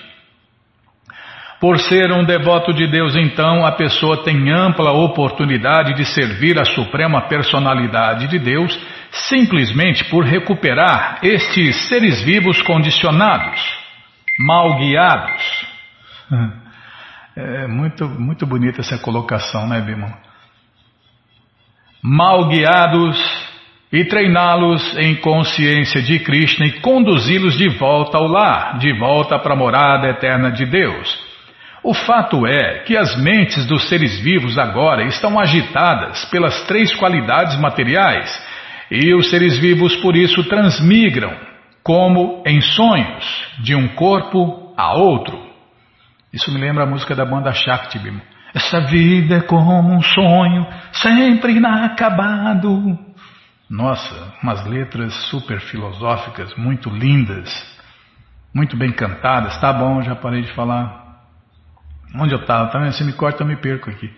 Por ser um devoto de Deus, então, a pessoa tem ampla oportunidade de servir a suprema personalidade de Deus, simplesmente por recuperar estes seres vivos condicionados, mal guiados. É muito, muito bonita essa colocação, né, Bimão? Mal guiados e treiná-los em consciência de Krishna e conduzi-los de volta ao lar, de volta para a morada eterna de Deus. O fato é que as mentes dos seres vivos agora estão agitadas pelas três qualidades materiais e os seres vivos por isso transmigram, como em sonhos, de um corpo a outro. Isso me lembra a música da banda Shakti. Essa vida é como um sonho, sempre inacabado. Nossa, umas letras super filosóficas, muito lindas, muito bem cantadas. Tá bom, já parei de falar. Onde eu estava? Tá? Se me corta, eu me perco aqui.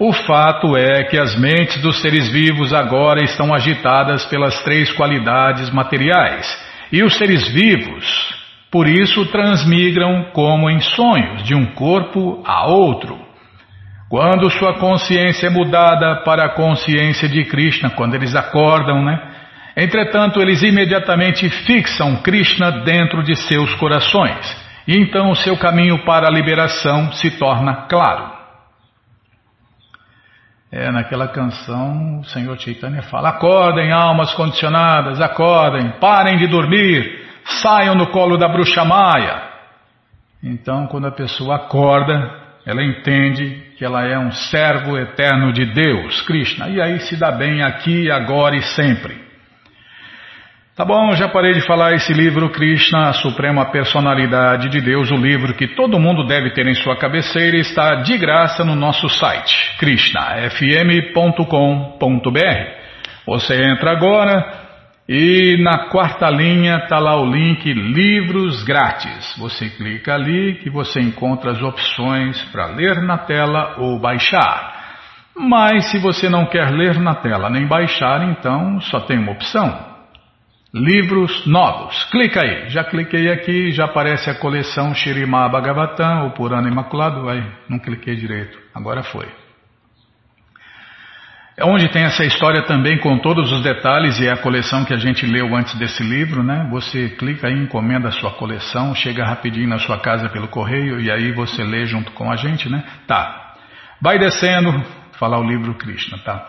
O fato é que as mentes dos seres vivos agora estão agitadas pelas três qualidades materiais. E os seres vivos, por isso, transmigram como em sonhos, de um corpo a outro. Quando sua consciência é mudada para a consciência de Krishna, quando eles acordam, né? Entretanto, eles imediatamente fixam Krishna dentro de seus corações, e então o seu caminho para a liberação se torna claro. É, naquela canção o Senhor Chaitanya fala: acordem, almas condicionadas, acordem, parem de dormir, saiam no colo da bruxa maia. Então, quando a pessoa acorda, ela entende que ela é um servo eterno de Deus, Krishna, e aí se dá bem aqui, agora e sempre. Tá bom, já parei de falar esse livro, Krishna, a Suprema Personalidade de Deus, o livro que todo mundo deve ter em sua cabeceira, está de graça no nosso site, krishnafm.com.br. Você entra agora, e na quarta linha está lá o link Livros Grátis. Você clica ali que você encontra as opções para ler na tela ou baixar. Mas se você não quer ler na tela nem baixar, então só tem uma opção: livros novos. Clica aí. Já cliquei aqui, já aparece a coleção Shirimá Bhagavatam, o Purana Imaculado. Vai, não cliquei direito. Agora foi. É onde tem essa história também com todos os detalhes e é a coleção que a gente leu antes desse livro, né? Você clica aí, encomenda a sua coleção, chega rapidinho na sua casa pelo correio e aí você lê junto com a gente, né? Tá. Vai descendo, falar o livro Krishna, tá?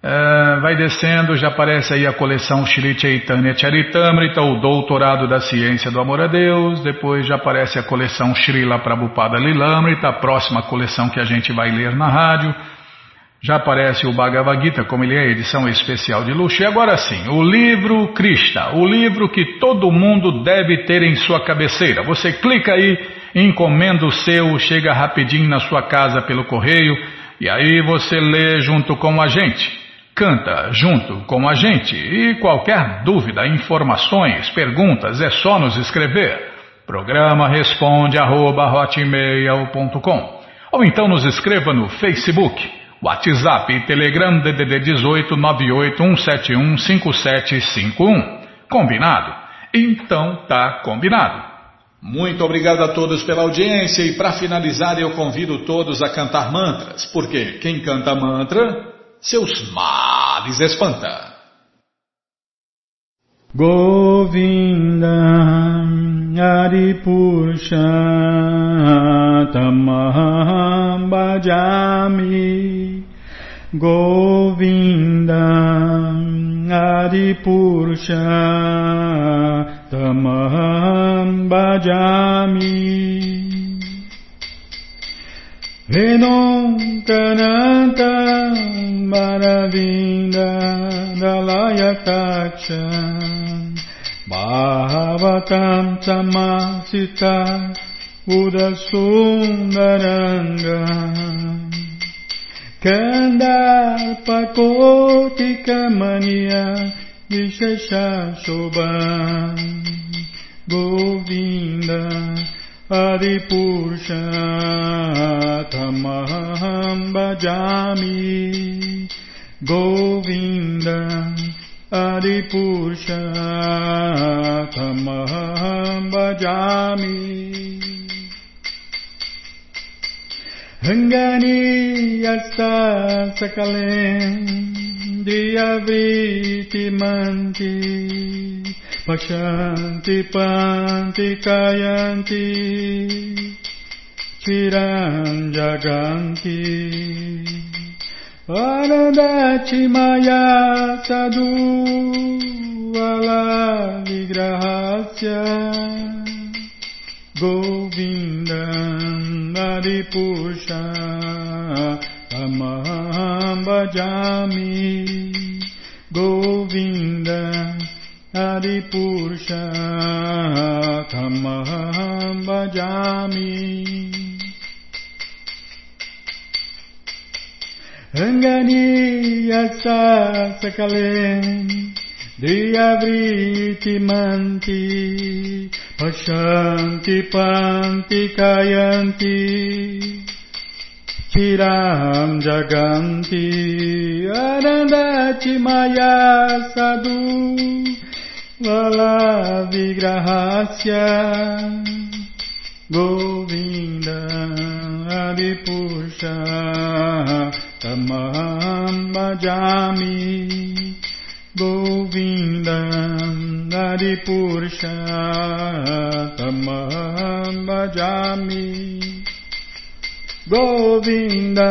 É, vai descendo, já aparece aí a coleção Shri Chaitanya Charitamrita, o Doutorado da Ciência do Amor a Deus. Depois já aparece a coleção Srila Prabhupada Lilamrita, a próxima coleção que a gente vai ler na rádio. Já aparece o Bhagavad Gita, como ele é edição especial de luxo. E agora sim, o livro Krishna, o livro que todo mundo deve ter em sua cabeceira. Você clica aí, encomenda o seu, chega rapidinho na sua casa pelo correio e aí você lê junto com a gente canta junto com a gente e qualquer dúvida, informações, perguntas é só nos escrever. Programa responde arroba, ou então nos escreva no Facebook, WhatsApp e Telegram DDD 18 981715751. Combinado? Então tá combinado. Muito obrigado a todos pela audiência e para finalizar eu convido todos a cantar mantras, porque quem canta mantra seus males espanta. Govinda Aripurusha Tamaham Bhajami Govinda Aripurusha Tamaham Bhajami. Venom Kananta Maravinda Dalayataksha Bhavatam Samasita Udasundaranga Kandarpakotikamania Vishesha Shobha Govinda Adipurushatamaham bhajami. Govinda Adipurushatamaham bhajami Hangani yasa sakalen diyavriti manti Pashanti panti kayanti Chiram jaganti Anandachi Govindam adipusha Amaham bhajami Govindam Adipurusha Tamaham Bhajami Ranganiyasa Sakale Diyavriti Manti Pashanti Panti Kayanti Chiram Jaganti Anandati Maya Sadhu Lala Vigrahasya Govinda Adipusha Tamaham Bhajami Govinda Adipusha Tamaham Bhajami Govinda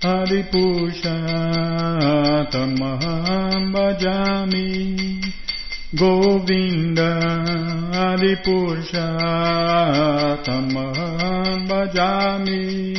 Adipusha Tamaham Bhajami Govinda Adipusha Tamaham Bhajami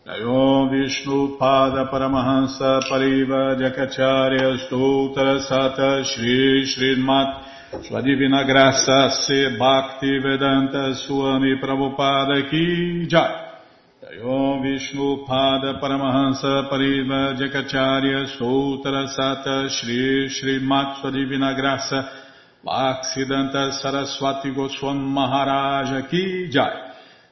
Om Vishnu Pada Paramahansa Pariva Jakacharya Stoutra Sata Shri Srimat Sua Divina Graça Se Bhakti Vedanta Swami Prabhupada Ki Jai. Om Vishnu Pada Paramahansa Pariva Jakacharya Stoutra Sata Shri Srimat Sua Divina Graça Saraswati Goswam Maharaja Ki Jai